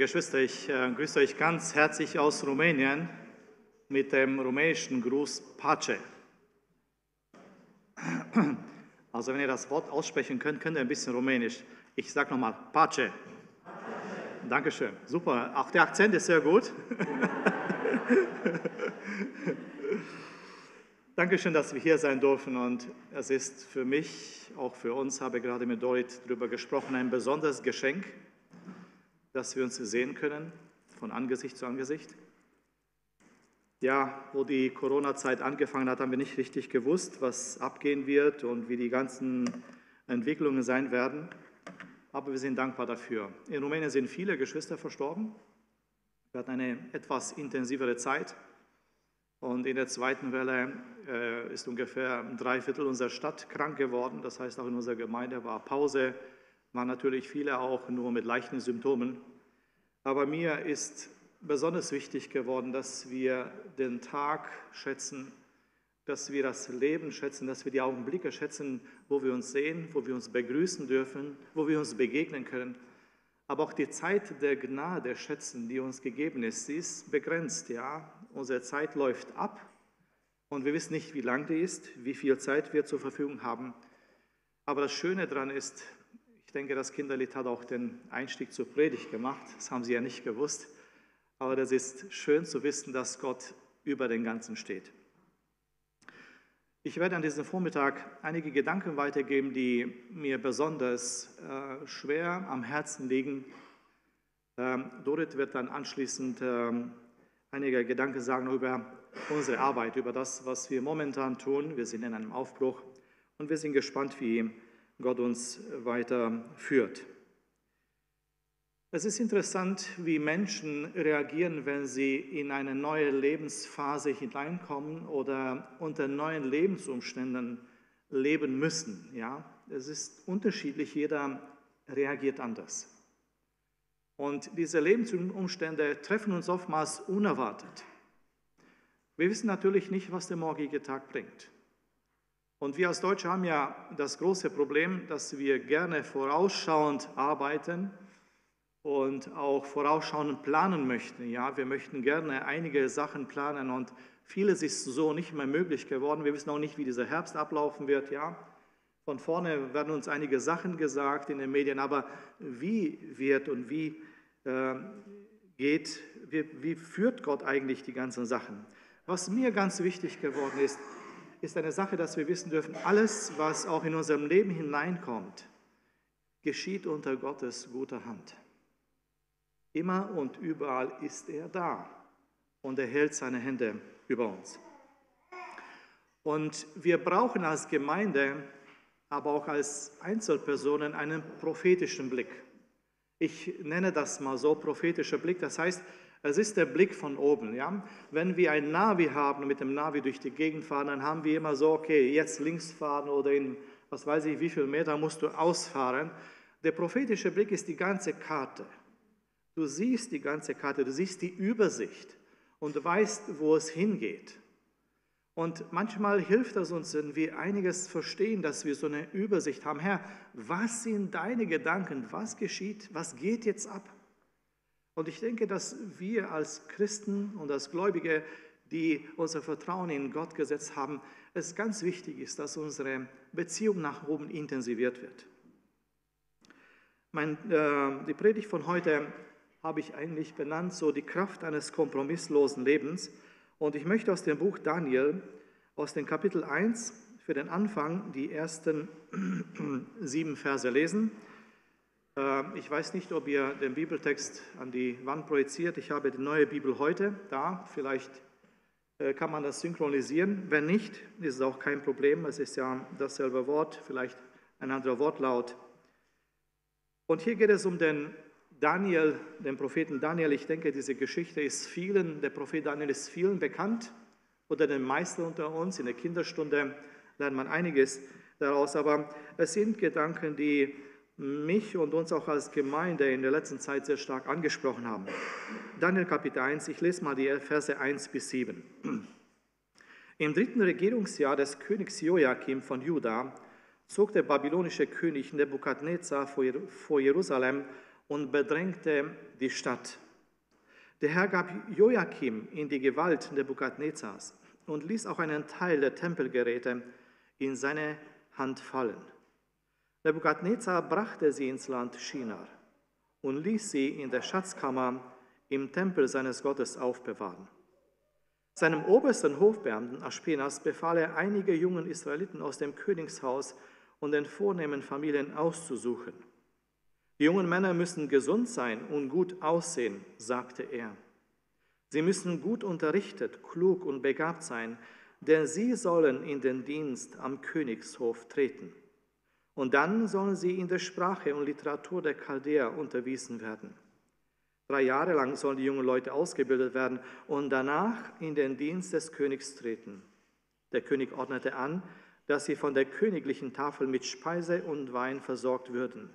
Geschwister, ich äh, grüße euch ganz herzlich aus Rumänien mit dem rumänischen Gruß Pace. Also wenn ihr das Wort aussprechen könnt, könnt ihr ein bisschen rumänisch. Ich sage nochmal Pace. Dankeschön. Super. Auch der Akzent ist sehr gut. Dankeschön, dass wir hier sein dürfen. Und es ist für mich, auch für uns, habe gerade mit Dorit darüber gesprochen, ein besonderes Geschenk, dass wir uns sehen können, von Angesicht zu Angesicht. Ja, wo die Corona-Zeit angefangen hat, haben wir nicht richtig gewusst, was abgehen wird und wie die ganzen Entwicklungen sein werden. Aber wir sind dankbar dafür. In Rumänien sind viele Geschwister verstorben. Wir hatten eine etwas intensivere Zeit. Und in der zweiten Welle äh, ist ungefähr ein Dreiviertel unserer Stadt krank geworden. Das heißt, auch in unserer Gemeinde war Pause, waren natürlich viele auch nur mit leichten Symptomen. Aber mir ist besonders wichtig geworden, dass wir den Tag schätzen, dass wir das Leben schätzen, dass wir die Augenblicke schätzen, wo wir uns sehen, wo wir uns begrüßen dürfen, wo wir uns begegnen können. Aber auch die Zeit der Gnade schätzen, die uns gegeben ist, sie ist begrenzt, ja. Unsere Zeit läuft ab und wir wissen nicht, wie lang die ist, wie viel Zeit wir zur Verfügung haben. Aber das Schöne daran ist, ich denke, das Kinderlied hat auch den Einstieg zur Predigt gemacht. Das haben Sie ja nicht gewusst. Aber das ist schön zu wissen, dass Gott über den Ganzen steht. Ich werde an diesem Vormittag einige Gedanken weitergeben, die mir besonders äh, schwer am Herzen liegen. Ähm, Dorit wird dann anschließend ähm, einige Gedanken sagen über unsere Arbeit, über das, was wir momentan tun. Wir sind in einem Aufbruch und wir sind gespannt, wie Gott uns weiter führt. Es ist interessant, wie Menschen reagieren, wenn sie in eine neue Lebensphase hineinkommen oder unter neuen Lebensumständen leben müssen. Ja, es ist unterschiedlich, jeder reagiert anders. Und diese Lebensumstände treffen uns oftmals unerwartet. Wir wissen natürlich nicht, was der morgige Tag bringt. Und wir als Deutsche haben ja das große Problem, dass wir gerne vorausschauend arbeiten und auch vorausschauend planen möchten. Ja, wir möchten gerne einige Sachen planen und vieles ist so nicht mehr möglich geworden. Wir wissen auch nicht, wie dieser Herbst ablaufen wird. Ja, von vorne werden uns einige Sachen gesagt in den Medien, aber wie wird und wie äh, geht, wie, wie führt Gott eigentlich die ganzen Sachen? Was mir ganz wichtig geworden ist, ist eine Sache, dass wir wissen dürfen, alles, was auch in unserem Leben hineinkommt, geschieht unter Gottes guter Hand. Immer und überall ist er da und er hält seine Hände über uns. Und wir brauchen als Gemeinde, aber auch als Einzelpersonen einen prophetischen Blick. Ich nenne das mal so prophetischer Blick. Das heißt, es ist der Blick von oben. Ja? Wenn wir ein Navi haben und mit dem Navi durch die Gegend fahren, dann haben wir immer so, okay, jetzt links fahren oder in was weiß ich, wie viel Meter musst du ausfahren. Der prophetische Blick ist die ganze Karte. Du siehst die ganze Karte, du siehst die Übersicht und weißt, wo es hingeht. Und manchmal hilft es uns, wenn wir einiges verstehen, dass wir so eine Übersicht haben. Herr, was sind deine Gedanken? Was geschieht? Was geht jetzt ab? Und ich denke, dass wir als Christen und als Gläubige, die unser Vertrauen in Gott gesetzt haben, es ganz wichtig ist, dass unsere Beziehung nach oben intensiviert wird. Mein, äh, die Predigt von heute habe ich eigentlich benannt, so die Kraft eines kompromisslosen Lebens. Und ich möchte aus dem Buch Daniel, aus dem Kapitel 1, für den Anfang die ersten sieben Verse lesen. Ähm, ich weiß nicht, ob ihr den Bibeltext an die Wand projiziert. Ich habe die neue Bibel heute da. Vielleicht äh, kann man das synchronisieren. Wenn nicht, ist es auch kein Problem. Es ist ja dasselbe Wort, vielleicht ein anderer Wortlaut. Und hier geht es um den Daniel, den Propheten Daniel, ich denke, diese Geschichte ist vielen, der Prophet Daniel ist vielen bekannt oder den meisten unter uns. In der Kinderstunde lernt man einiges daraus, aber es sind Gedanken, die mich und uns auch als Gemeinde in der letzten Zeit sehr stark angesprochen haben. Daniel Kapitel 1, ich lese mal die Verse 1 bis 7. Im dritten Regierungsjahr des Königs Joachim von Juda zog der babylonische König Nebukadnezar vor Jerusalem und bedrängte die Stadt. Der Herr gab Joachim in die Gewalt Nebukadnezars und ließ auch einen Teil der Tempelgeräte in seine Hand fallen. Nebukadnezar brachte sie ins Land Shinar und ließ sie in der Schatzkammer im Tempel seines Gottes aufbewahren. Seinem obersten Hofbeamten Aspenas befahl er, einige jungen Israeliten aus dem Königshaus und den vornehmen Familien auszusuchen. Die jungen Männer müssen gesund sein und gut aussehen, sagte er. Sie müssen gut unterrichtet, klug und begabt sein, denn sie sollen in den Dienst am Königshof treten. Und dann sollen sie in der Sprache und Literatur der Chaldäer unterwiesen werden. Drei Jahre lang sollen die jungen Leute ausgebildet werden und danach in den Dienst des Königs treten. Der König ordnete an, dass sie von der königlichen Tafel mit Speise und Wein versorgt würden.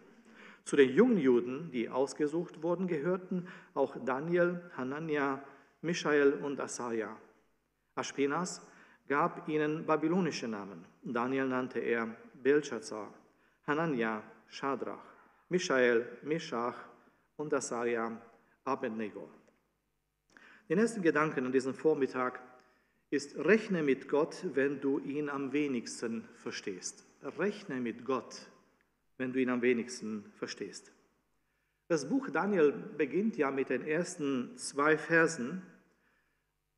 Zu den jungen Juden, die ausgesucht wurden, gehörten auch Daniel, Hanania, Michael und Asaja. Aspenas gab ihnen babylonische Namen. Daniel nannte er Belshazzar, Hanania, Shadrach, Michael, Meshach und Asaja, Abednego. Den ersten Gedanken an diesem Vormittag ist, rechne mit Gott, wenn du ihn am wenigsten verstehst. Rechne mit Gott, wenn du ihn am wenigsten verstehst. Das Buch Daniel beginnt ja mit den ersten zwei Versen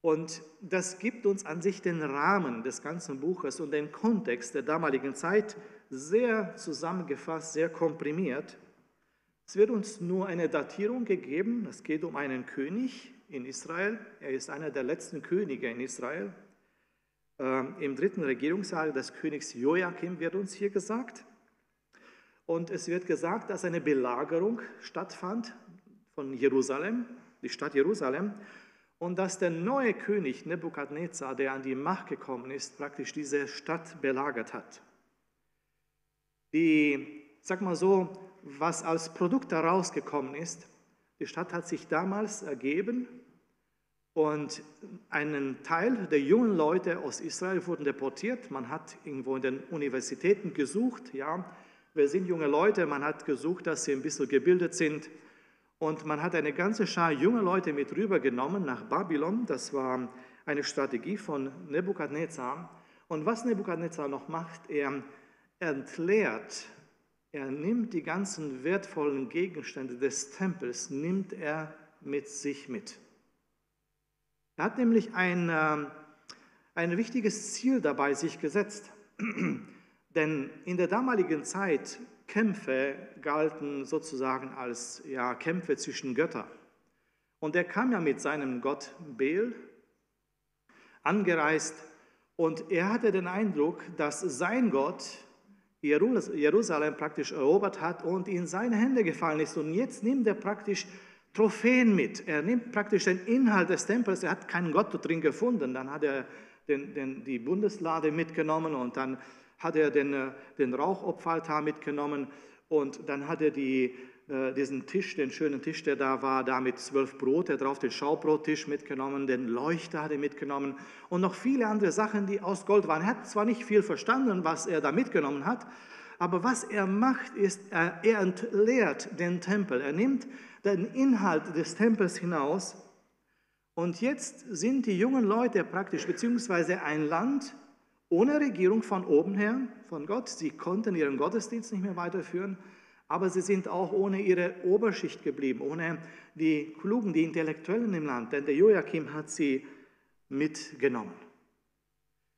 und das gibt uns an sich den Rahmen des ganzen Buches und den Kontext der damaligen Zeit sehr zusammengefasst, sehr komprimiert. Es wird uns nur eine Datierung gegeben. Es geht um einen König in Israel. Er ist einer der letzten Könige in Israel. Ähm, Im dritten Regierungsjahr des Königs Joachim wird uns hier gesagt. Und es wird gesagt, dass eine Belagerung stattfand von Jerusalem, die Stadt Jerusalem, und dass der neue König Nebukadnezar, der an die Macht gekommen ist, praktisch diese Stadt belagert hat. Die, sag mal so, was als Produkt daraus gekommen ist. Die Stadt hat sich damals ergeben und einen Teil der jungen Leute aus Israel wurden deportiert. Man hat irgendwo in den Universitäten gesucht, ja, wir sind junge Leute, man hat gesucht, dass sie ein bisschen gebildet sind. Und man hat eine ganze Schar junger Leute mit rübergenommen nach Babylon. Das war eine Strategie von Nebukadnezar. Und was Nebukadnezar noch macht, er entleert er nimmt die ganzen wertvollen Gegenstände des Tempels, nimmt er mit sich mit. Er hat nämlich ein, ähm, ein wichtiges Ziel dabei sich gesetzt. Denn in der damaligen Zeit Kämpfe galten sozusagen als ja, Kämpfe zwischen Göttern. Und er kam ja mit seinem Gott Bel angereist und er hatte den Eindruck, dass sein Gott Jerusalem praktisch erobert hat und in seine Hände gefallen ist. Und jetzt nimmt er praktisch Trophäen mit. Er nimmt praktisch den Inhalt des Tempels. Er hat keinen Gott drin gefunden. Dann hat er den, den, die Bundeslade mitgenommen und dann hat er den, äh, den Rauchopferaltar mitgenommen und dann hat er die, äh, diesen Tisch, den schönen Tisch, der da war, da mit zwölf Brote drauf, den Schaubrottisch mitgenommen, den Leuchter hat er mitgenommen und noch viele andere Sachen, die aus Gold waren. Er hat zwar nicht viel verstanden, was er da mitgenommen hat, aber was er macht, ist, er, er entleert den Tempel. Er nimmt den Inhalt des Tempels hinaus und jetzt sind die jungen Leute praktisch, beziehungsweise ein Land ohne Regierung von oben her, von Gott. Sie konnten ihren Gottesdienst nicht mehr weiterführen aber sie sind auch ohne ihre Oberschicht geblieben, ohne die Klugen, die Intellektuellen im Land, denn der Joachim hat sie mitgenommen.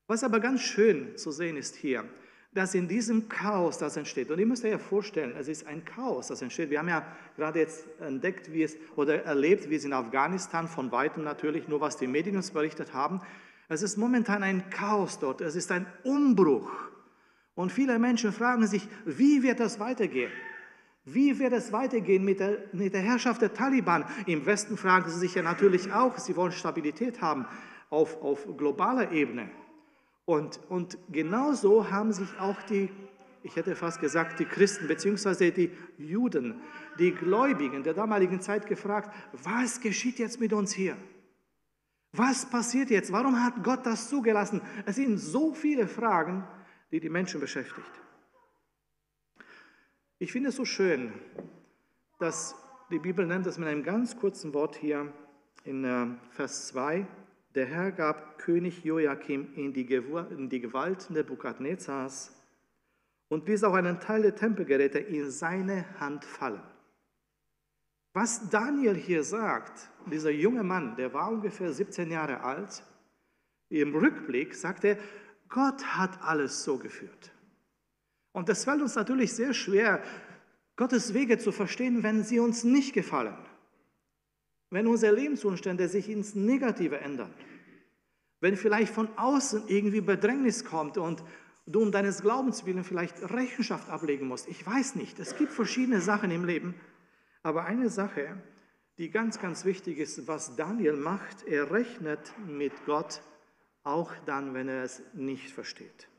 Was aber ganz schön zu sehen ist hier, dass in diesem Chaos, das entsteht, und ihr müsst euch ja vorstellen, es ist ein Chaos, das entsteht. Wir haben ja gerade jetzt entdeckt, wie es oder erlebt, wie es in Afghanistan von weitem natürlich, nur was die Medien uns berichtet haben. Es ist momentan ein Chaos dort, es ist ein Umbruch. Und viele Menschen fragen sich, wie wird das weitergehen? Wie wird es weitergehen mit der, mit der Herrschaft der Taliban? Im Westen fragen sie sich ja natürlich auch, sie wollen Stabilität haben auf, auf globaler Ebene. Und, und genauso haben sich auch die, ich hätte fast gesagt, die Christen bzw. die Juden, die Gläubigen der damaligen Zeit gefragt, was geschieht jetzt mit uns hier? Was passiert jetzt? Warum hat Gott das zugelassen? Es sind so viele Fragen, die die Menschen beschäftigt. Ich finde es so schön, dass die Bibel nennt es mit einem ganz kurzen Wort hier in äh, Vers 2. Der Herr gab König Joachim in die, in die Gewalt Nebukadnezars und ließ auch einen Teil der Tempelgeräte in seine Hand fallen. Was Daniel hier sagt, dieser junge Mann, der war ungefähr 17 Jahre alt, im Rückblick sagt er, Gott hat alles so geführt. Und das fällt uns natürlich sehr schwer, Gottes Wege zu verstehen, wenn sie uns nicht gefallen. Wenn unsere Lebensumstände sich ins Negative ändern. Wenn vielleicht von außen irgendwie Bedrängnis kommt und du um deines Glaubens willen vielleicht Rechenschaft ablegen musst. Ich weiß nicht. Es gibt verschiedene Sachen im Leben. Aber eine Sache, die ganz, ganz wichtig ist, was Daniel macht, er rechnet mit Gott, auch dann, wenn er es nicht versteht.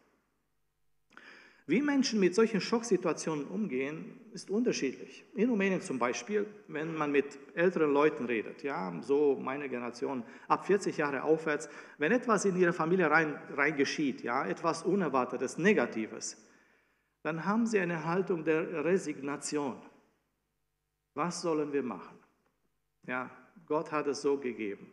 Wie Menschen mit solchen Schocksituationen umgehen, ist unterschiedlich. In Rumänien zum Beispiel, wenn man mit älteren Leuten redet, ja, so meine Generation, ab 40 Jahre aufwärts, wenn etwas in ihre Familie rein, rein geschieht, ja, etwas Unerwartetes, Negatives, dann haben sie eine Haltung der Resignation. Was sollen wir machen? Ja, Gott hat es so gegeben.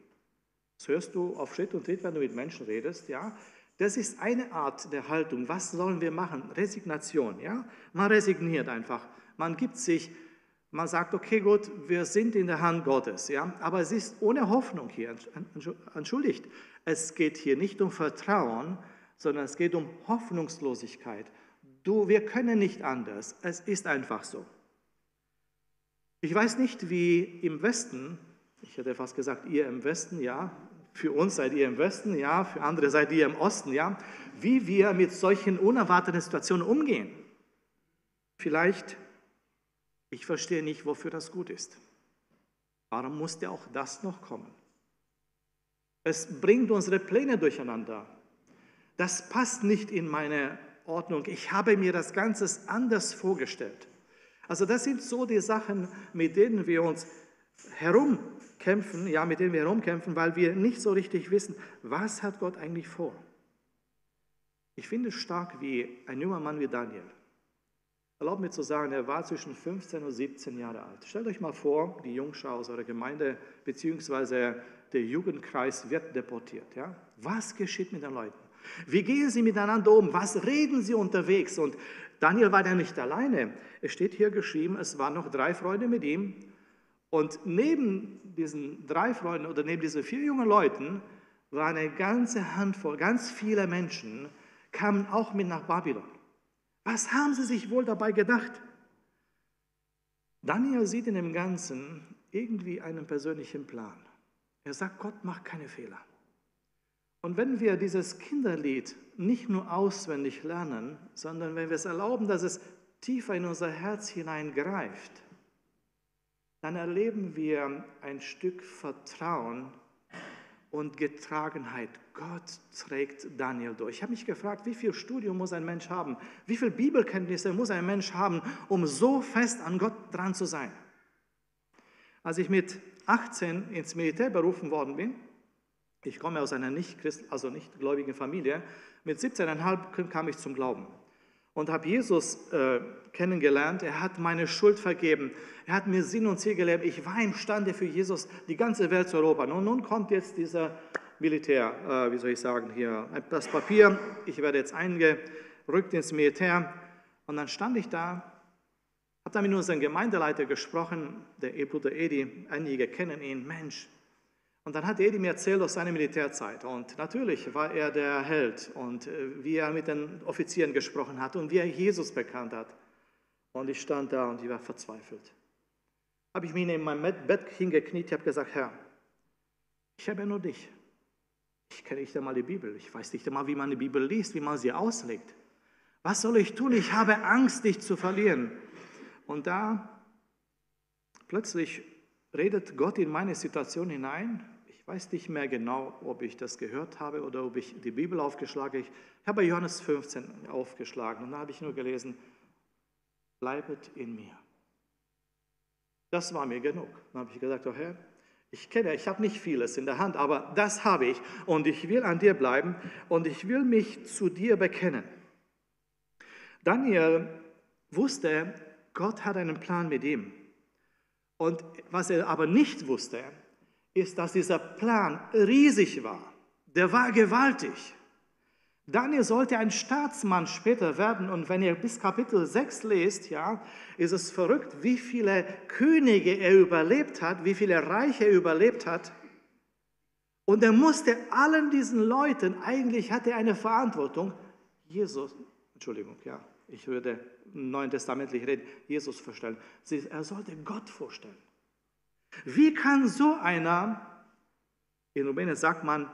Das hörst du auf Schritt und Tritt, wenn du mit Menschen redest, ja. Das ist eine Art der Haltung. Was sollen wir machen? Resignation, ja. Man resigniert einfach. Man gibt sich, man sagt, okay, gut, wir sind in der Hand Gottes, ja. Aber es ist ohne Hoffnung hier. Entschuldigt. Es geht hier nicht um Vertrauen, sondern es geht um Hoffnungslosigkeit. Du, wir können nicht anders. Es ist einfach so. Ich weiß nicht, wie im Westen, ich hätte fast gesagt, ihr im Westen, ja, für uns seid ihr im Westen, ja, für andere seid ihr im Osten, ja, wie wir mit solchen unerwarteten Situationen umgehen. Vielleicht, ich verstehe nicht, wofür das gut ist. Warum musste auch das noch kommen? Es bringt unsere Pläne durcheinander. Das passt nicht in meine Ordnung. Ich habe mir das Ganze anders vorgestellt. Also das sind so die Sachen, mit denen wir uns herumkämpfen, ja, mit denen wir herumkämpfen, weil wir nicht so richtig wissen, was hat Gott eigentlich vor. Ich finde es stark, wie ein junger Mann wie Daniel, erlaubt mir zu sagen, er war zwischen 15 und 17 Jahre alt. Stellt euch mal vor, die Jungschau aus eurer Gemeinde, beziehungsweise der Jugendkreis wird deportiert. Ja? Was geschieht mit den Leuten? Wie gehen sie miteinander um? Was reden sie unterwegs? Und Daniel war ja nicht alleine. Es steht hier geschrieben, es waren noch drei Freunde mit ihm. Und neben diesen drei Freunden oder neben diesen vier jungen Leuten war eine ganze Handvoll, ganz viele Menschen, kamen auch mit nach Babylon. Was haben sie sich wohl dabei gedacht? Daniel sieht in dem Ganzen irgendwie einen persönlichen Plan. Er sagt, Gott macht keine Fehler. Und wenn wir dieses Kinderlied nicht nur auswendig lernen, sondern wenn wir es erlauben, dass es tiefer in unser Herz hineingreift, dann erleben wir ein Stück Vertrauen und Getragenheit. Gott trägt Daniel durch. Ich habe mich gefragt, wie viel Studium muss ein Mensch haben? Wie viel Bibelkenntnisse muss ein Mensch haben, um so fest an Gott dran zu sein? Als ich mit 18 ins Militär berufen worden bin, ich komme aus einer nicht, also nicht gläubigen Familie. Mit 17,5 kam ich zum Glauben und habe Jesus äh, kennengelernt. Er hat meine Schuld vergeben. Er hat mir Sinn und Ziel gelebt. Ich war imstande für Jesus, die ganze Welt zu erobern. Und nun kommt jetzt dieser Militär, äh, wie soll ich sagen, hier das Papier. Ich werde jetzt eingerückt ins Militär. Und dann stand ich da, habe dann mit unserem Gemeindeleiter gesprochen, der Bruder Edi. Einige kennen ihn. Mensch, und dann hat Edi mir erzählt aus seiner Militärzeit. Und natürlich war er der Held und äh, wie er mit den Offizieren gesprochen hat und wie er Jesus bekannt hat. Und ich stand da und ich war verzweifelt. Habe ich mich in meinem Bett hingekniet, ich habe gesagt, Herr, ich habe ja nur dich. Ich kenne nicht einmal die Bibel. Ich weiß nicht einmal, wie man die Bibel liest, wie man sie auslegt. Was soll ich tun? Ich habe Angst, dich zu verlieren. Und da plötzlich redet Gott in meine Situation hinein weiß nicht mehr genau, ob ich das gehört habe oder ob ich die Bibel aufgeschlagen habe. Ich habe Johannes 15 aufgeschlagen und da habe ich nur gelesen, bleibet in mir. Das war mir genug. Dann habe ich gesagt, oh Herr, ich kenne, ich habe nicht vieles in der Hand, aber das habe ich und ich will an dir bleiben und ich will mich zu dir bekennen. Daniel wusste, Gott hat einen Plan mit ihm. Und was er aber nicht wusste, ist, dass dieser Plan riesig war. Der war gewaltig. Daniel sollte ein Staatsmann später werden und wenn ihr bis Kapitel 6 lest, ja, ist es verrückt, wie viele Könige er überlebt hat, wie viele Reiche er überlebt hat. Und er musste allen diesen Leuten, eigentlich hatte er eine Verantwortung, Jesus, Entschuldigung, ja, ich würde Neuen Testamentlich reden, Jesus vorstellen. Er sollte Gott vorstellen. Wie kann so einer, in Rumänien sagt man,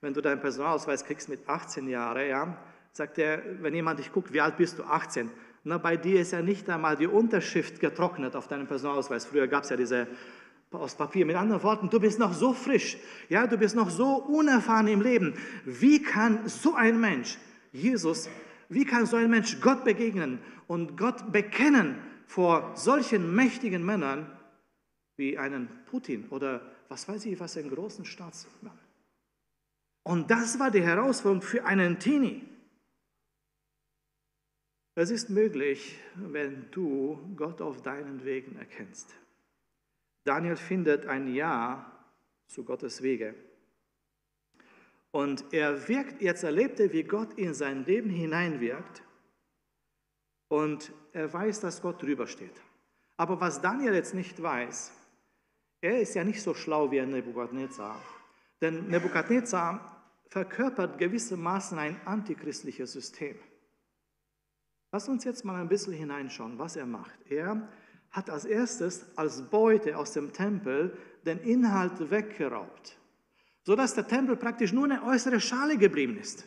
wenn du deinen Personalausweis kriegst mit 18 Jahren, ja, sagt er, wenn jemand dich guckt, wie alt bist du? 18. Na, bei dir ist ja nicht einmal die Unterschrift getrocknet auf deinem Personalausweis. Früher gab es ja diese aus Papier. Mit anderen Worten, du bist noch so frisch, ja, du bist noch so unerfahren im Leben. Wie kann so ein Mensch, Jesus, wie kann so ein Mensch Gott begegnen und Gott bekennen vor solchen mächtigen Männern wie einen Putin oder was weiß ich, was einen großen Staatsmann? Und das war die Herausforderung für einen Teenie. Es ist möglich, wenn du Gott auf deinen Wegen erkennst. Daniel findet ein Ja zu Gottes Wege. Und er wirkt, jetzt erlebt er, wie Gott in sein Leben hineinwirkt. Und er weiß, dass Gott drüber steht. Aber was Daniel jetzt nicht weiß, er ist ja nicht so schlau wie ein Nebukadnezar. Denn Nebukadnezar verkörpert gewissermaßen ein antichristliches System. Lass uns jetzt mal ein bisschen hineinschauen, was er macht. Er hat als erstes als Beute aus dem Tempel den Inhalt weggeraubt, sodass der Tempel praktisch nur eine äußere Schale geblieben ist.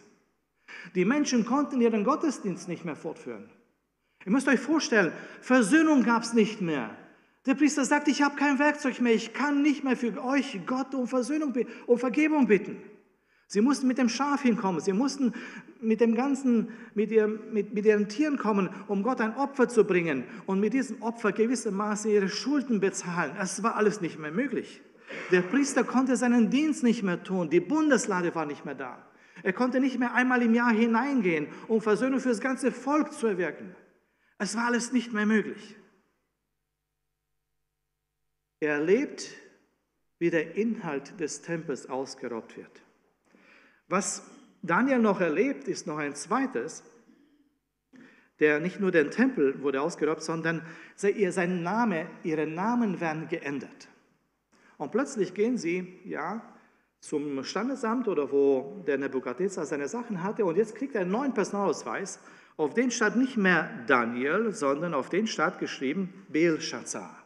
Die Menschen konnten ihren Gottesdienst nicht mehr fortführen. Ihr müsst euch vorstellen, Versöhnung gab es nicht mehr. Der Priester sagt, ich habe kein Werkzeug mehr, ich kann nicht mehr für euch Gott um Versöhnung, um Vergebung bitten. Sie mussten mit dem Schaf hinkommen, sie mussten mit dem ganzen, mit, ihr, mit, mit ihren Tieren kommen, um Gott ein Opfer zu bringen und mit diesem Opfer gewissermaßen ihre Schulden bezahlen. Es war alles nicht mehr möglich. Der Priester konnte seinen Dienst nicht mehr tun, die Bundeslade war nicht mehr da. Er konnte nicht mehr einmal im Jahr hineingehen, um Versöhnung für das ganze Volk zu erwirken. Es war alles nicht mehr möglich. Er erlebt, wie der Inhalt des Tempels ausgeraubt wird. Was Daniel noch erlebt, ist noch ein zweites, der nicht nur den Tempel wurde ausgeraubt, sondern sein Name, ihre Namen werden geändert. Und plötzlich gehen sie, ja, zum Standesamt oder wo der Nebukadnezar seine Sachen hatte und jetzt kriegt er einen neuen Personalausweis. Auf den stand nicht mehr Daniel, sondern auf den stand geschrieben Belshazzar.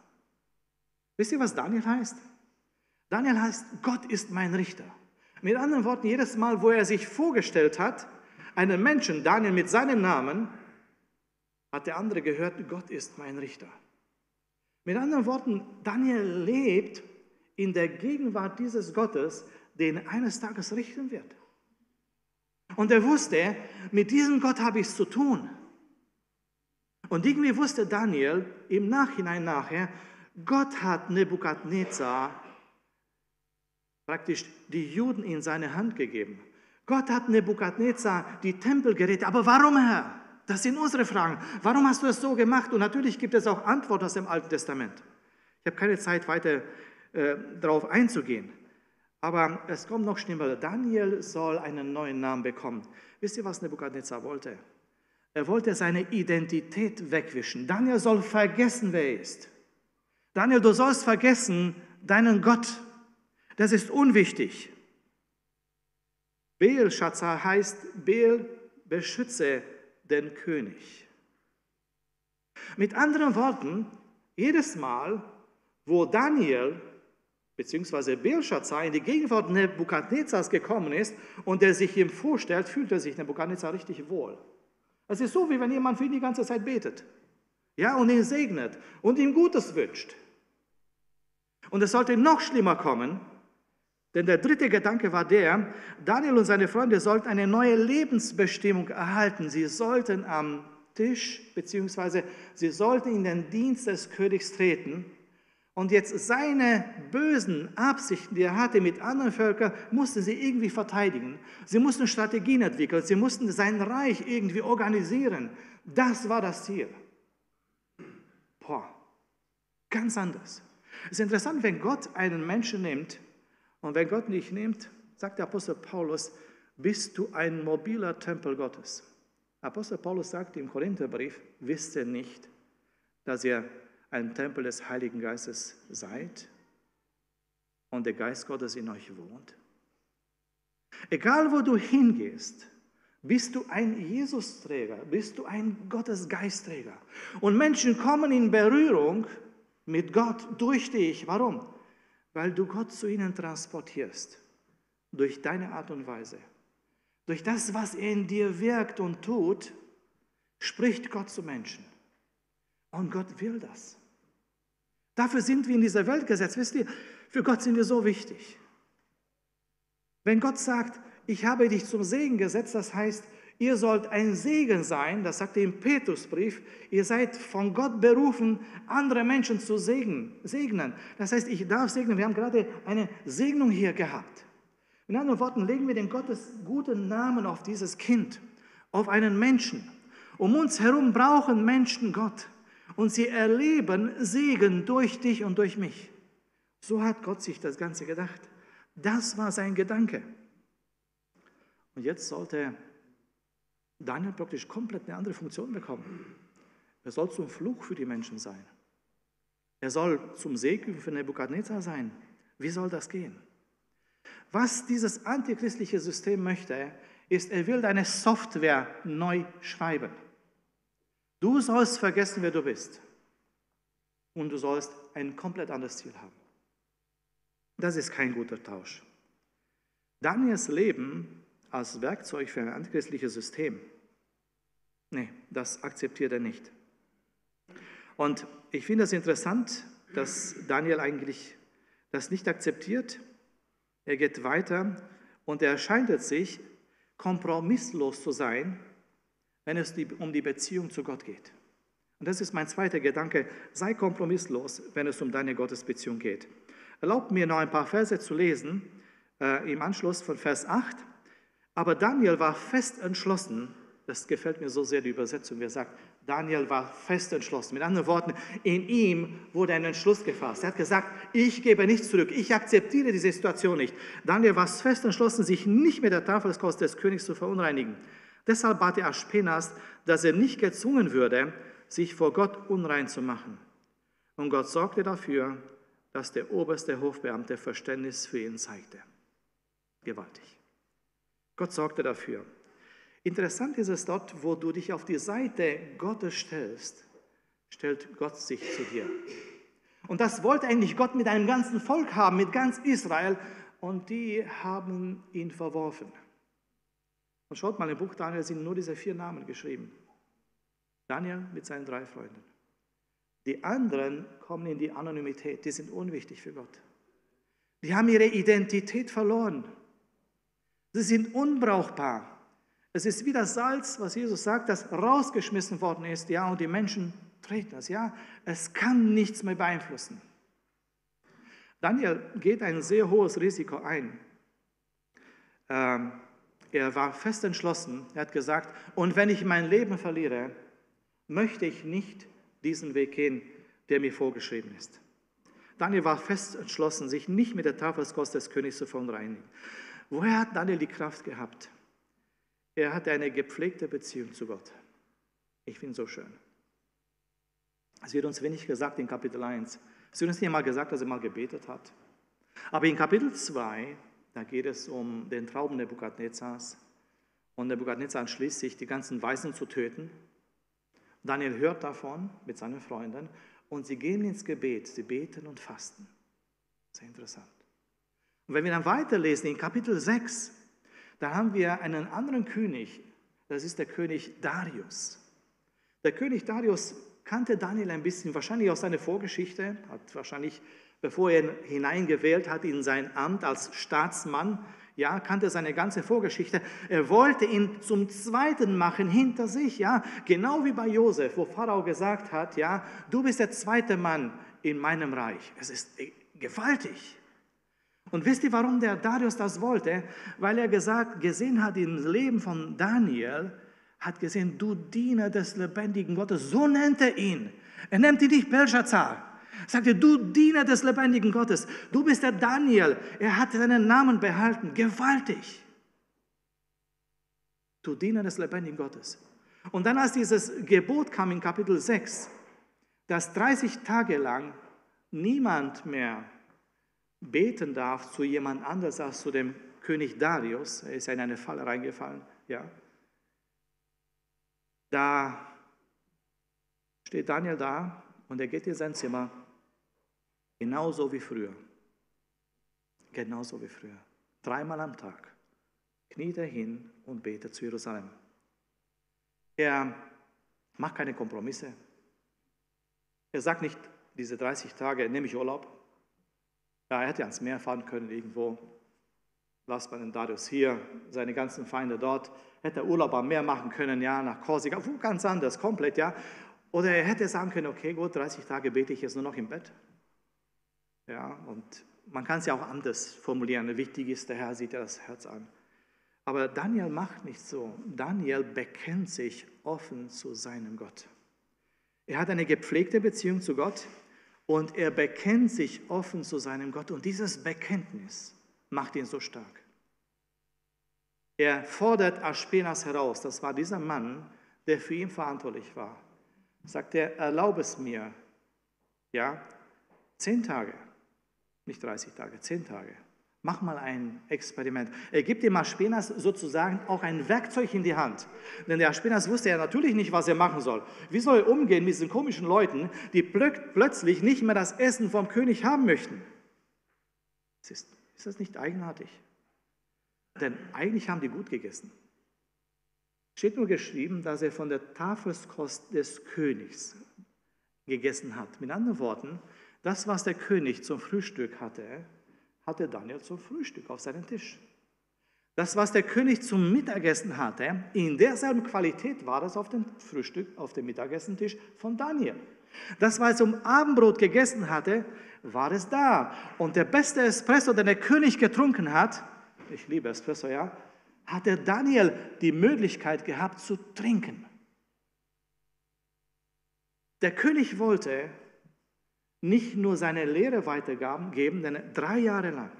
Wisst ihr, was Daniel heißt? Daniel heißt, Gott ist mein Richter. Mit anderen Worten, jedes Mal, wo er sich vorgestellt hat, einen Menschen, Daniel mit seinem Namen, hat der andere gehört, Gott ist mein Richter. Mit anderen Worten, Daniel lebt in der Gegenwart dieses Gottes, den eines Tages richten wird. Und er wusste, mit diesem Gott habe ich es zu tun. Und irgendwie wusste Daniel im Nachhinein nachher, Gott hat Nebukadnezar praktisch die Juden in seine Hand gegeben. Gott hat Nebukadnezar die Tempelgeräte, aber warum, Herr? Das sind unsere Fragen. Warum hast du es so gemacht? Und natürlich gibt es auch Antworten aus dem Alten Testament. Ich habe keine Zeit, weiter äh, darauf einzugehen. Aber es kommt noch schlimmer. Daniel soll einen neuen Namen bekommen. Wisst ihr, was Nebukadnezar wollte? Er wollte seine Identität wegwischen. Daniel soll vergessen, wer er ist. Daniel, du sollst vergessen deinen Gott. Das ist unwichtig. Belshazzar heißt, Bel beschütze den König. Mit anderen Worten, jedes Mal, wo Daniel bzw. Belshazzar in die Gegenwart Nebukadnezars gekommen ist und er sich ihm vorstellt, fühlt er sich Nebukadnezar richtig wohl. Es ist so, wie wenn jemand für ihn die ganze Zeit betet. Ja, und ihn segnet und ihm Gutes wünscht. Und es sollte noch schlimmer kommen, denn der dritte Gedanke war der, Daniel und seine Freunde sollten eine neue Lebensbestimmung erhalten. Sie sollten am Tisch, beziehungsweise sie sollten in den Dienst des Königs treten. Und jetzt seine bösen Absichten, die er hatte mit anderen Völkern, mussten sie irgendwie verteidigen. Sie mussten Strategien entwickeln, sie mussten sein Reich irgendwie organisieren. Das war das Ziel. Boah, ganz anders. Es ist interessant, wenn Gott einen Menschen nimmt und wenn Gott nicht nimmt, sagt der Apostel Paulus, bist du ein mobiler Tempel Gottes. Apostel Paulus sagt im Korintherbrief, wisst ihr nicht, dass ihr ein Tempel des Heiligen Geistes seid und der Geist Gottes in euch wohnt? Egal wo du hingehst, bist du ein Jesus-Träger, bist du ein Gottesgeistträger. Und Menschen kommen in Berührung mit Gott durch dich. Warum? Weil du Gott zu ihnen transportierst. Durch deine Art und Weise. Durch das, was er in dir wirkt und tut, spricht Gott zu Menschen. Und Gott will das. Dafür sind wir in dieser Welt gesetzt. Wisst ihr, für Gott sind wir so wichtig. Wenn Gott sagt, ich habe dich zum Segen gesetzt, das heißt, ihr sollt ein Segen sein, das sagt er im Petrusbrief, ihr seid von Gott berufen, andere Menschen zu segnen. Das heißt, ich darf segnen. Wir haben gerade eine Segnung hier gehabt. In anderen Worten, legen wir den Gottes guten Namen auf dieses Kind, auf einen Menschen. Um uns herum brauchen Menschen Gott und sie erleben Segen durch dich und durch mich. So hat Gott sich das Ganze gedacht. Das war sein Gedanke. Und jetzt sollte Daniel praktisch komplett eine andere Funktion bekommen. Er soll zum Fluch für die Menschen sein. Er soll zum Segen für Nebukadnezar sein. Wie soll das gehen? Was dieses antichristliche System möchte, ist, er will deine Software neu schreiben. Du sollst vergessen, wer du bist. Und du sollst ein komplett anderes Ziel haben. Das ist kein guter Tausch. Daniels Leben als Werkzeug für ein antichristliches System. Nee, das akzeptiert er nicht. Und ich finde es das interessant, dass Daniel eigentlich das nicht akzeptiert. Er geht weiter und er scheint sich kompromisslos zu sein, wenn es um die Beziehung zu Gott geht. Und das ist mein zweiter Gedanke. Sei kompromisslos, wenn es um deine Gottesbeziehung geht. Erlaubt mir noch ein paar Verse zu lesen äh, im Anschluss von Vers 8. Aber Daniel war fest entschlossen, das gefällt mir so sehr, die Übersetzung, wer sagt, Daniel war fest entschlossen. Mit anderen Worten, in ihm wurde ein Entschluss gefasst. Er hat gesagt, ich gebe nichts zurück, ich akzeptiere diese Situation nicht. Daniel war fest entschlossen, sich nicht mit der Tafelskost des Königs zu verunreinigen. Deshalb bat er Aspenas, dass er nicht gezwungen würde, sich vor Gott unrein zu machen. Und Gott sorgte dafür, dass der oberste Hofbeamte Verständnis für ihn zeigte. Gewaltig. Gott sorgte dafür. Interessant ist es dort, wo du dich auf die Seite Gottes stellst, stellt Gott sich zu dir. Und das wollte eigentlich Gott mit einem ganzen Volk haben, mit ganz Israel. Und die haben ihn verworfen. Und schaut mal, im Buch Daniel sind nur diese vier Namen geschrieben. Daniel mit seinen drei Freunden. Die anderen kommen in die Anonymität, die sind unwichtig für Gott. Die haben ihre Identität verloren. Sie sind unbrauchbar. Es ist wie das Salz, was Jesus sagt, das rausgeschmissen worden ist, ja, und die Menschen treten das, ja. Es kann nichts mehr beeinflussen. Daniel geht ein sehr hohes Risiko ein. Ähm, er war fest entschlossen. Er hat gesagt, und wenn ich mein Leben verliere, möchte ich nicht diesen Weg gehen, der mir vorgeschrieben ist. Daniel war fest entschlossen, sich nicht mit der Tafelskost des Königs zu verunreinigen. Woher hat Daniel die Kraft gehabt? Er hatte eine gepflegte Beziehung zu Gott. Ich finde so schön. Es wird uns wenig gesagt in Kapitel 1. Es wird uns nicht mal gesagt, dass er mal gebetet hat. Aber in Kapitel 2, da geht es um den Traum Nebukadnezars. Und Nebukadnezar entschließt sich, die ganzen Weisen zu töten. Daniel hört davon mit seinen Freunden und sie gehen ins Gebet. Sie beten und fasten. Sehr interessant. Und wenn wir dann weiterlesen in Kapitel 6, da haben wir einen anderen König, das ist der König Darius. Der König Darius kannte Daniel ein bisschen, wahrscheinlich aus seiner Vorgeschichte, hat wahrscheinlich, bevor er ihn hineingewählt hat in sein Amt als Staatsmann, ja, kannte seine ganze Vorgeschichte. Er wollte ihn zum Zweiten machen hinter sich, ja, genau wie bei Josef, wo Pharao gesagt hat, ja, du bist der zweite Mann in meinem Reich. Es ist gewaltig. Und wisst ihr, warum der Darius das wollte? Weil er gesagt, gesehen hat im Leben von Daniel, hat gesehen, du Diener des lebendigen Gottes, so nennt er ihn. Er nennt ihn nicht Belshazzar. Er sagte, du Diener des lebendigen Gottes, du bist der Daniel. Er hat seinen Namen behalten, gewaltig. Du Diener des lebendigen Gottes. Und dann, als dieses Gebot kam in Kapitel 6, dass 30 Tage lang niemand mehr beten darf zu jemand anders als zu dem König Darius, er ist in eine Falle reingefallen, ja. Da steht Daniel da und er geht in sein Zimmer, genauso wie früher. Genauso wie früher. Dreimal am Tag kniet er hin und betet zu Jerusalem. Er macht keine Kompromisse. Er sagt nicht, diese 30 Tage nehme ich Urlaub. Ja, er hätte ans Meer fahren können irgendwo. Lasst man den Darius hier, seine ganzen Feinde dort. Hätte er Urlaub am Meer machen können, ja, nach Korsika, ganz anders, komplett, ja. Oder er hätte sagen können, okay, gut, 30 Tage bete ich jetzt nur noch im Bett. Ja, und man kann es ja auch anders formulieren. Wichtig ist, der Herr sieht ja das Herz an. Aber Daniel macht nicht so. Daniel bekennt sich offen zu seinem Gott. Er hat eine gepflegte Beziehung zu Gott und er bekennt sich offen zu seinem Gott. Und dieses Bekenntnis macht ihn so stark. Er fordert Aspenas heraus. Das war dieser Mann, der für ihn verantwortlich war. Sagt er, erlaube es mir, ja, zehn Tage, nicht 30 Tage, zehn Tage, Mach mal ein Experiment. Er gibt dem Aspenas sozusagen auch ein Werkzeug in die Hand. Denn der Aspenas wusste ja natürlich nicht, was er machen soll. Wie soll er umgehen mit diesen komischen Leuten, die plötzlich nicht mehr das Essen vom König haben möchten? Ist, ist das nicht eigenartig? Denn eigentlich haben die gut gegessen. Steht nur geschrieben, dass er von der Tafelskost des Königs gegessen hat. Mit anderen Worten, das, was der König zum Frühstück hatte, hatte Daniel zum Frühstück auf seinem Tisch. Das, was der König zum Mittagessen hatte, in derselben Qualität war das auf dem Frühstück, auf dem Mittagessentisch von Daniel. Das, was er zum Abendbrot gegessen hatte, war es da. Und der beste Espresso, den der König getrunken hat, ich liebe Espresso, ja, hatte Daniel die Möglichkeit gehabt zu trinken. Der König wollte, nicht nur seine Lehre weitergeben, denn drei Jahre lang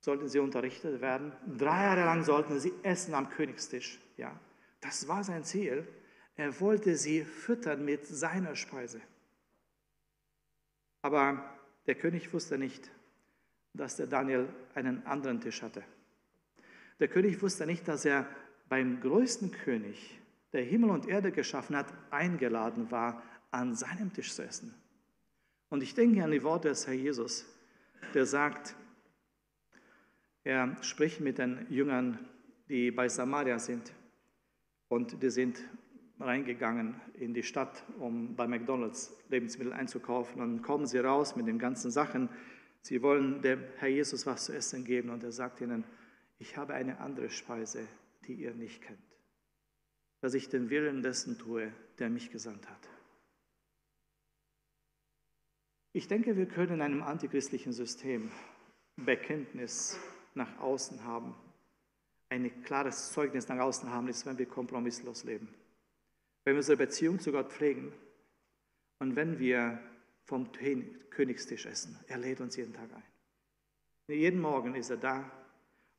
sollten sie unterrichtet werden, drei Jahre lang sollten sie essen am Königstisch. Ja, das war sein Ziel. Er wollte sie füttern mit seiner Speise. Aber der König wusste nicht, dass der Daniel einen anderen Tisch hatte. Der König wusste nicht, dass er beim größten König, der Himmel und Erde geschaffen hat, eingeladen war, an seinem Tisch zu essen. Und ich denke an die Worte des Herrn Jesus, der sagt, er spricht mit den Jüngern, die bei Samaria sind. Und die sind reingegangen in die Stadt, um bei McDonald's Lebensmittel einzukaufen. Und dann kommen sie raus mit den ganzen Sachen. Sie wollen dem Herr Jesus was zu essen geben. Und er sagt ihnen, ich habe eine andere Speise, die ihr nicht kennt. Dass ich den Willen dessen tue, der mich gesandt hat. Ich denke, wir können in einem antichristlichen System Bekenntnis nach außen haben. Ein klares Zeugnis nach außen haben, ist, wenn wir kompromisslos leben. Wenn wir unsere Beziehung zu Gott pflegen und wenn wir vom Königstisch essen. Er lädt uns jeden Tag ein. Jeden Morgen ist er da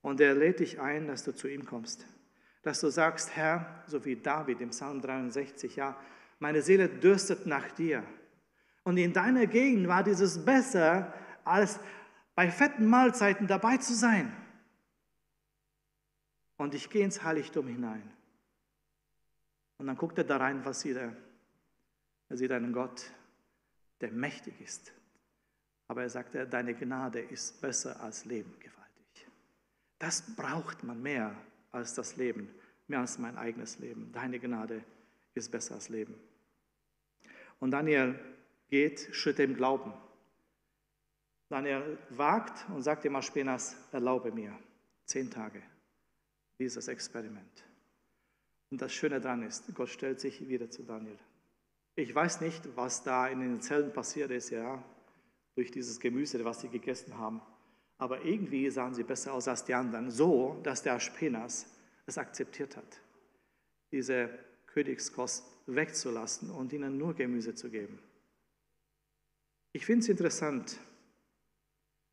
und er lädt dich ein, dass du zu ihm kommst. Dass du sagst, Herr, so wie David im Psalm 63, ja, meine Seele dürstet nach dir. Und in deiner Gegend war dieses besser, als bei fetten Mahlzeiten dabei zu sein. Und ich gehe ins Heiligtum hinein. Und dann guckt er da rein, was sieht er? Er sieht einen Gott, der mächtig ist. Aber er sagt, deine Gnade ist besser als Leben gewaltig. Das braucht man mehr als das Leben, mehr als mein eigenes Leben. Deine Gnade ist besser als Leben. Und Daniel geht Schritte im Glauben. Dann er wagt und sagt dem Aspenas, erlaube mir zehn Tage dieses Experiment. Und das Schöne daran ist, Gott stellt sich wieder zu Daniel. Ich weiß nicht, was da in den Zellen passiert ist, ja, durch dieses Gemüse, was sie gegessen haben. Aber irgendwie sahen sie besser aus als die anderen, so dass der Aspenas es akzeptiert hat, diese Königskost wegzulassen und ihnen nur Gemüse zu geben. Ich finde es interessant.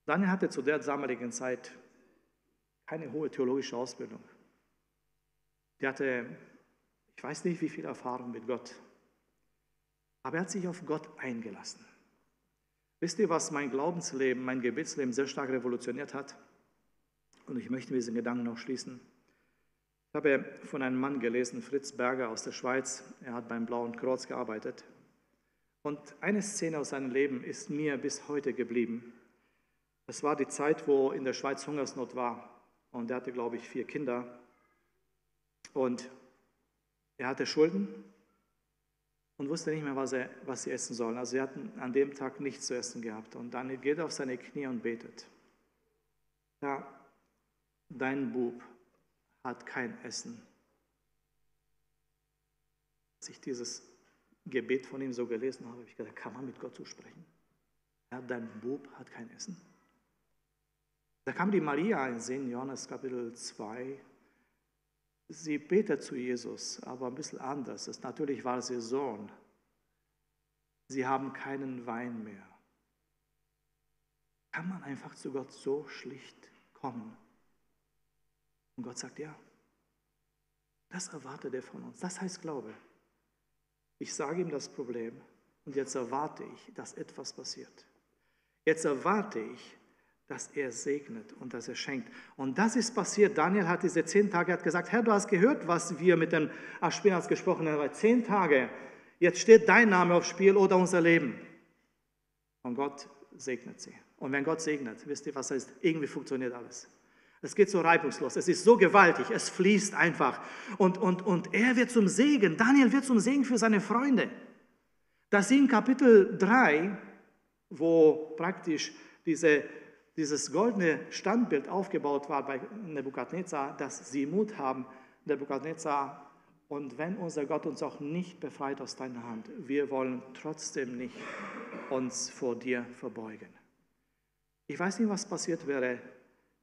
Daniel hatte zu der damaligen Zeit keine hohe theologische Ausbildung. Der hatte, ich weiß nicht, wie viel Erfahrung mit Gott. Aber er hat sich auf Gott eingelassen. Wisst ihr, was mein Glaubensleben, mein Gebetsleben sehr stark revolutioniert hat? Und ich möchte diesen Gedanken noch schließen. Ich habe von einem Mann gelesen, Fritz Berger aus der Schweiz. Er hat beim Blauen Kreuz gearbeitet. Und eine Szene aus seinem Leben ist mir bis heute geblieben. Es war die Zeit, wo in der Schweiz Hungersnot war. Und er hatte, glaube ich, vier Kinder. Und er hatte Schulden und wusste nicht mehr, was, er, was sie essen sollen. Also sie hatten an dem Tag nichts zu essen gehabt. Und dann geht er auf seine Knie und betet. Ja, dein Bub hat kein Essen. Als ich dieses Gebet von ihm so gelesen habe, habe ich gedacht, kann man mit Gott so sprechen? Ja, dein Bub hat kein Essen. Da kam die Maria in Sinn, Johannes Kapitel 2, sie betet zu Jesus, aber ein bisschen anders. Das, natürlich war sie Sohn. Sie haben keinen Wein mehr. Kann man einfach zu Gott so schlicht kommen? Und Gott sagt ja. Das erwartet er von uns. Das heißt Glaube. Ich sage ihm das Problem und jetzt erwarte ich, dass etwas passiert. Jetzt erwarte ich, dass er segnet und dass er schenkt. Und das ist passiert. Daniel hat diese zehn Tage hat gesagt, Herr, du hast gehört, was wir mit den Aspinas gesprochen haben. Zehn Tage, jetzt steht dein Name aufs Spiel oder unser Leben. Und Gott segnet sie. Und wenn Gott segnet, wisst ihr, was heißt? Irgendwie funktioniert alles. Es geht so reibungslos, es ist so gewaltig, es fließt einfach. Und, und, und er wird zum Segen, Daniel wird zum Segen für seine Freunde. Das sie in Kapitel 3, wo praktisch diese dieses goldene Standbild aufgebaut war bei Nebukadnezar, dass sie Mut haben, Nebukadnezar, und wenn unser Gott uns auch nicht befreit aus deiner Hand, wir wollen trotzdem nicht uns vor dir verbeugen. Ich weiß nicht, was passiert wäre,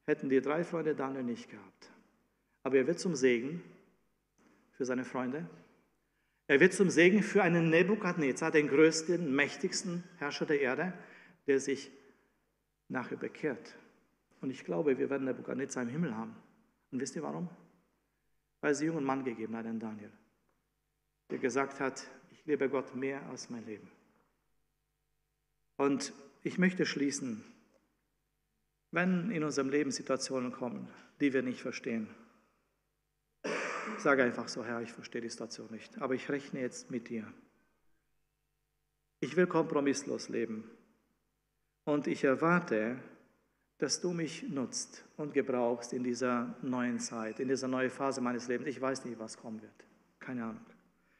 hätten die drei Freunde Daniel nicht gehabt. Aber er wird zum Segen für seine Freunde. Er wird zum Segen für einen Nebukadnezar, den größten, mächtigsten Herrscher der Erde, der sich nachher bekehrt. Und ich glaube, wir werden Nebuchadnezzar im Himmel haben. Und wisst ihr warum? Weil sie jungen Mann gegeben hat, den Daniel, der gesagt hat, ich liebe Gott mehr als mein Leben. Und ich möchte schließen, wenn in unserem Leben Situationen kommen, die wir nicht verstehen, sage einfach so, Herr, ich verstehe die Situation nicht, aber ich rechne jetzt mit dir. Ich will kompromisslos leben. Und ich erwarte, dass du mich nutzt und gebrauchst in dieser neuen Zeit, in dieser neuen Phase meines Lebens. Ich weiß nicht, was kommen wird. Keine Ahnung.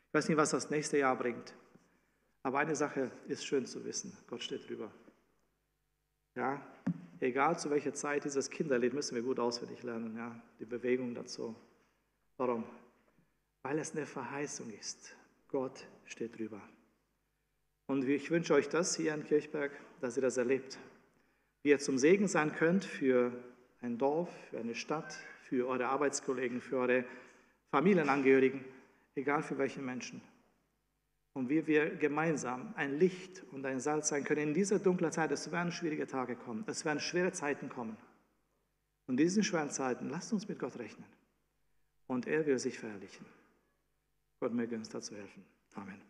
Ich weiß nicht, was das nächste Jahr bringt. Aber eine Sache ist schön zu wissen. Gott steht drüber. Ja, egal zu welcher Zeit dieses Kinderlied müssen wir gut auswendig lernen. Ja, die Bewegung dazu. Warum? Weil es eine Verheißung ist. Gott steht drüber. Und ich wünsche euch das hier in Kirchberg, dass ihr das erlebt. Wie ihr zum Segen sein könnt für ein Dorf, für eine Stadt, für eure Arbeitskollegen, für eure Familienangehörigen, egal für welche Menschen und wie wir gemeinsam ein Licht und ein Salz sein können. In dieser dunklen Zeit, es werden schwierige Tage kommen, es werden schwere Zeiten kommen. Und in diesen schweren Zeiten, lasst uns mit Gott rechnen. Und er will sich verherrlichen. Gott möge uns dazu helfen. Amen.